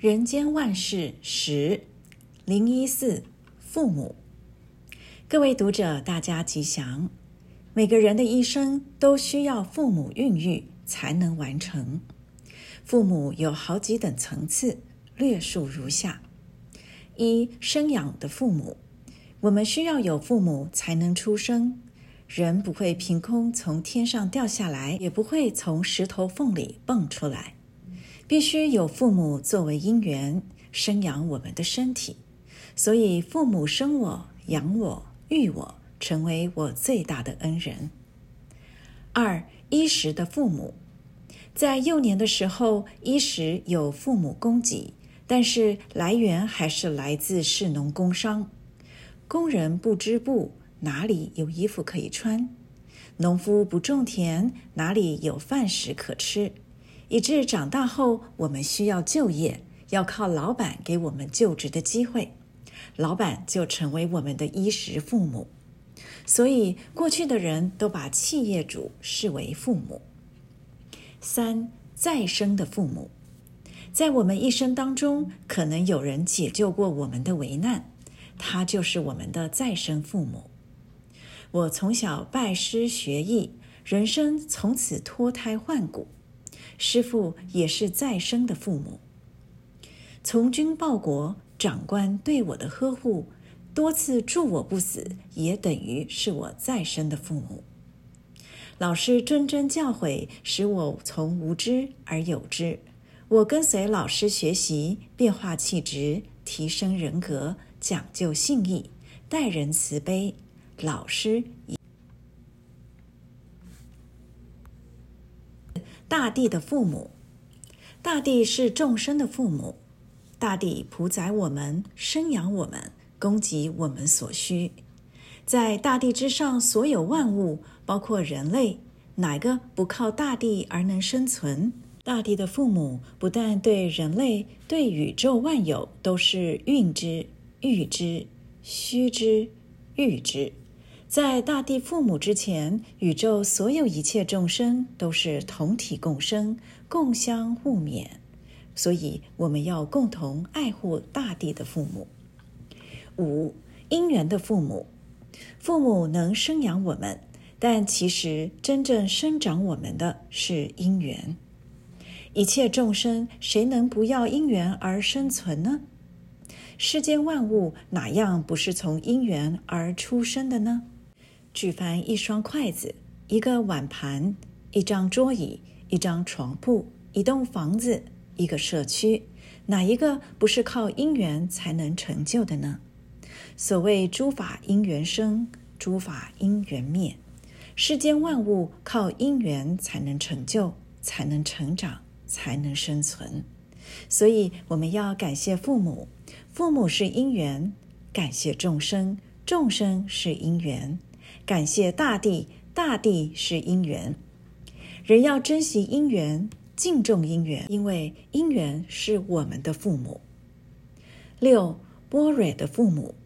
人间万事十零一四父母，各位读者，大家吉祥。每个人的一生都需要父母孕育才能完成。父母有好几等层次，略述如下：一、生养的父母，我们需要有父母才能出生。人不会凭空从天上掉下来，也不会从石头缝里蹦出来。必须有父母作为因缘，生养我们的身体，所以父母生我、养我、育我，成为我最大的恩人。二、衣食的父母，在幼年的时候，衣食有父母供给，但是来源还是来自市农工商。工人不织布，哪里有衣服可以穿？农夫不种田，哪里有饭食可吃？以致长大后，我们需要就业，要靠老板给我们就职的机会，老板就成为我们的衣食父母。所以，过去的人都把企业主视为父母。三、再生的父母，在我们一生当中，可能有人解救过我们的危难，他就是我们的再生父母。我从小拜师学艺，人生从此脱胎换骨。师父也是再生的父母，从军报国，长官对我的呵护，多次助我不死，也等于是我再生的父母。老师谆谆教诲，使我从无知而有知。我跟随老师学习，变化气质，提升人格，讲究信义，待人慈悲。老师。大地的父母，大地是众生的父母。大地屠宰我们，生养我们，供给我们所需。在大地之上，所有万物，包括人类，哪个不靠大地而能生存？大地的父母不但对人类，对宇宙万有都是孕之、育之、虚之、育之。在大地父母之前，宇宙所有一切众生都是同体共生、共相互勉，所以我们要共同爱护大地的父母。五、因缘的父母，父母能生养我们，但其实真正生长我们的是因缘。一切众生，谁能不要因缘而生存呢？世间万物哪样不是从因缘而出生的呢？举凡一双筷子、一个碗盘、一张桌椅、一张床铺、一栋房子、一个社区，哪一个不是靠因缘才能成就的呢？所谓诸法因缘生，诸法因缘灭。世间万物靠因缘才能成就，才能成长，才能生存。所以我们要感谢父母，父母是因缘；感谢众生，众生是因缘。感谢大地，大地是因缘。人要珍惜因缘，敬重因缘，因为因缘是我们的父母。六、波若的父母，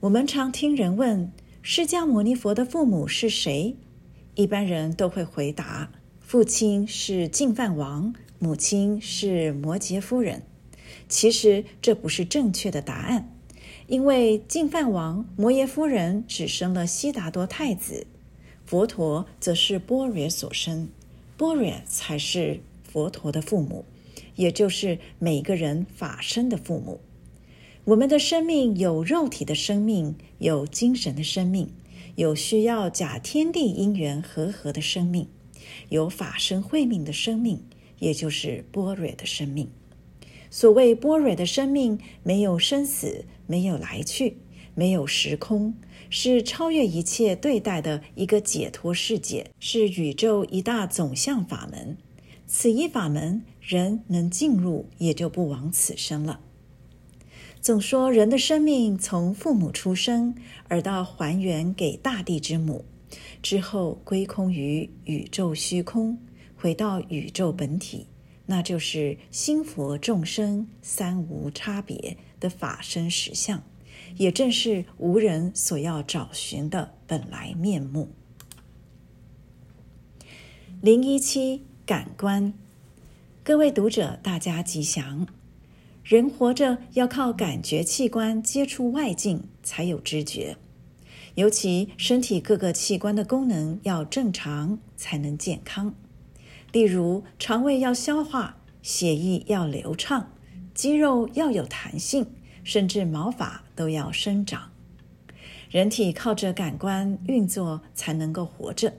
我们常听人问：释迦牟尼佛的父母是谁？一般人都会回答：父亲是净饭王，母亲是摩羯夫人。其实这不是正确的答案。因为净饭王、摩耶夫人只生了悉达多太子，佛陀则是般若所生，般若才是佛陀的父母，也就是每个人法身的父母。我们的生命有肉体的生命，有精神的生命，有需要假天地因缘和合的生命，有法身慧命的生命，也就是般若的生命。所谓般若的生命，没有生死，没有来去，没有时空，是超越一切对待的一个解脱世界，是宇宙一大总相法门。此一法门，人能进入，也就不枉此生了。总说人的生命从父母出生，而到还原给大地之母，之后归空于宇宙虚空，回到宇宙本体。那就是心佛众生三无差别的法身实相，也正是无人所要找寻的本来面目。零一七感官，各位读者，大家吉祥。人活着要靠感觉器官接触外境才有知觉，尤其身体各个器官的功能要正常才能健康。例如，肠胃要消化，血液要流畅，肌肉要有弹性，甚至毛发都要生长。人体靠着感官运作才能够活着。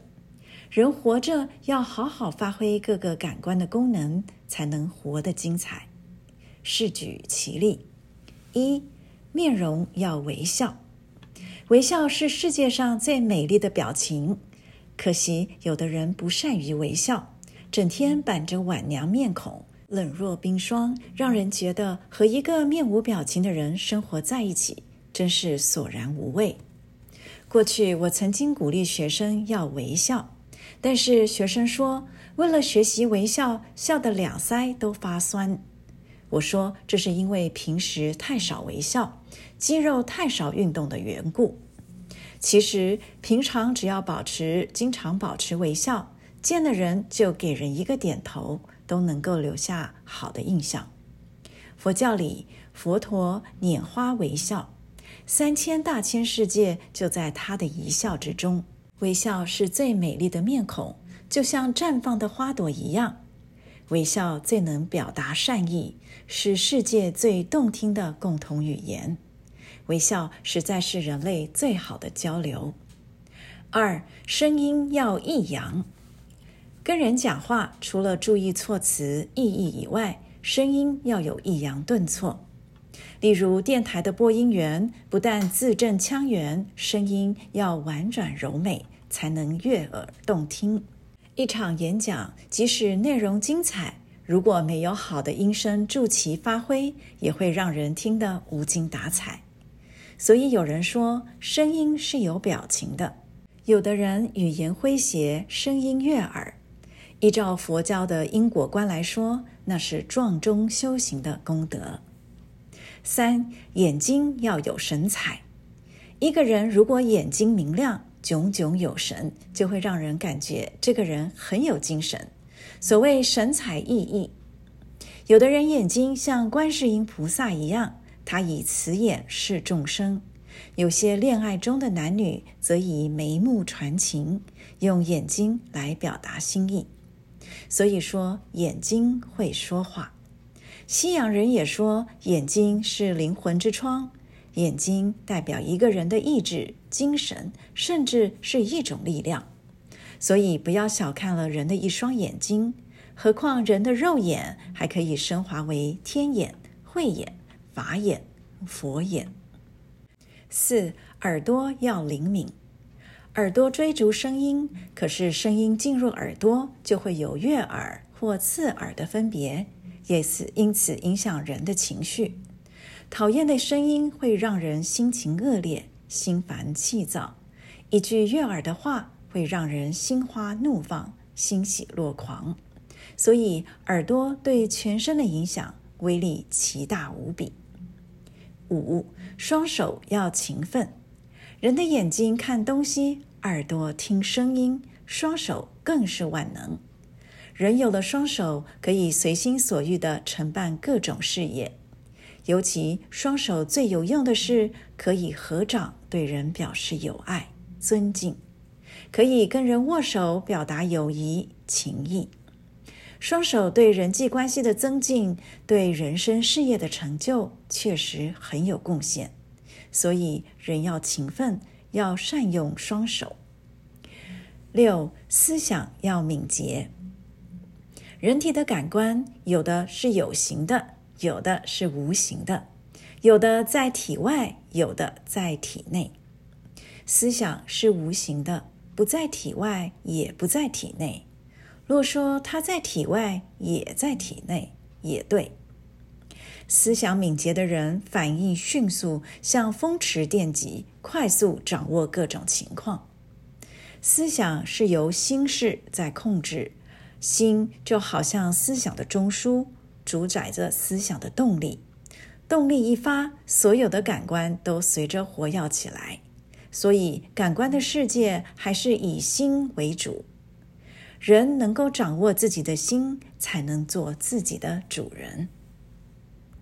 人活着要好好发挥各个感官的功能，才能活得精彩。试举其例：一、面容要微笑，微笑是世界上最美丽的表情。可惜有的人不善于微笑，整天板着晚娘面孔，冷若冰霜，让人觉得和一个面无表情的人生活在一起，真是索然无味。过去我曾经鼓励学生要微笑。但是学生说，为了学习微笑，笑得两腮都发酸。我说，这是因为平时太少微笑，肌肉太少运动的缘故。其实平常只要保持经常保持微笑，见的人就给人一个点头，都能够留下好的印象。佛教里，佛陀拈花微笑，三千大千世界就在他的一笑之中。微笑是最美丽的面孔，就像绽放的花朵一样。微笑最能表达善意，是世界最动听的共同语言。微笑实在是人类最好的交流。二，声音要抑扬。跟人讲话，除了注意措辞意义以外，声音要有抑扬顿挫。例如，电台的播音员不但字正腔圆，声音要婉转柔美。才能悦耳动听。一场演讲，即使内容精彩，如果没有好的音声助其发挥，也会让人听得无精打采。所以有人说，声音是有表情的。有的人语言诙谐，声音悦耳。依照佛教的因果观来说，那是撞钟修行的功德。三，眼睛要有神采。一个人如果眼睛明亮，炯炯有神，就会让人感觉这个人很有精神。所谓神采奕奕，有的人眼睛像观世音菩萨一样，他以慈眼视众生；有些恋爱中的男女则以眉目传情，用眼睛来表达心意。所以说，眼睛会说话。西洋人也说，眼睛是灵魂之窗。眼睛代表一个人的意志、精神，甚至是一种力量，所以不要小看了人的一双眼睛。何况人的肉眼还可以升华为天眼、慧眼、法眼、佛眼。四，耳朵要灵敏，耳朵追逐声音，可是声音进入耳朵就会有悦耳或刺耳的分别，也是因此影响人的情绪。讨厌的声音会让人心情恶劣、心烦气躁；一句悦耳的话会让人心花怒放、欣喜若狂。所以，耳朵对全身的影响威力奇大无比。五，双手要勤奋。人的眼睛看东西，耳朵听声音，双手更是万能。人有了双手，可以随心所欲地承办各种事业。尤其双手最有用的是可以合掌，对人表示友爱、尊敬；可以跟人握手，表达友谊、情谊。双手对人际关系的增进，对人生事业的成就，确实很有贡献。所以人要勤奋，要善用双手。六，思想要敏捷。人体的感官有的是有形的。有的是无形的，有的在体外，有的在体内。思想是无形的，不在体外，也不在体内。若说它在体外，也在体内，也对。思想敏捷的人，反应迅速，像风驰电极，快速掌握各种情况。思想是由心事在控制，心就好像思想的中枢。主宰着思想的动力，动力一发，所有的感官都随着活跃起来。所以，感官的世界还是以心为主。人能够掌握自己的心，才能做自己的主人。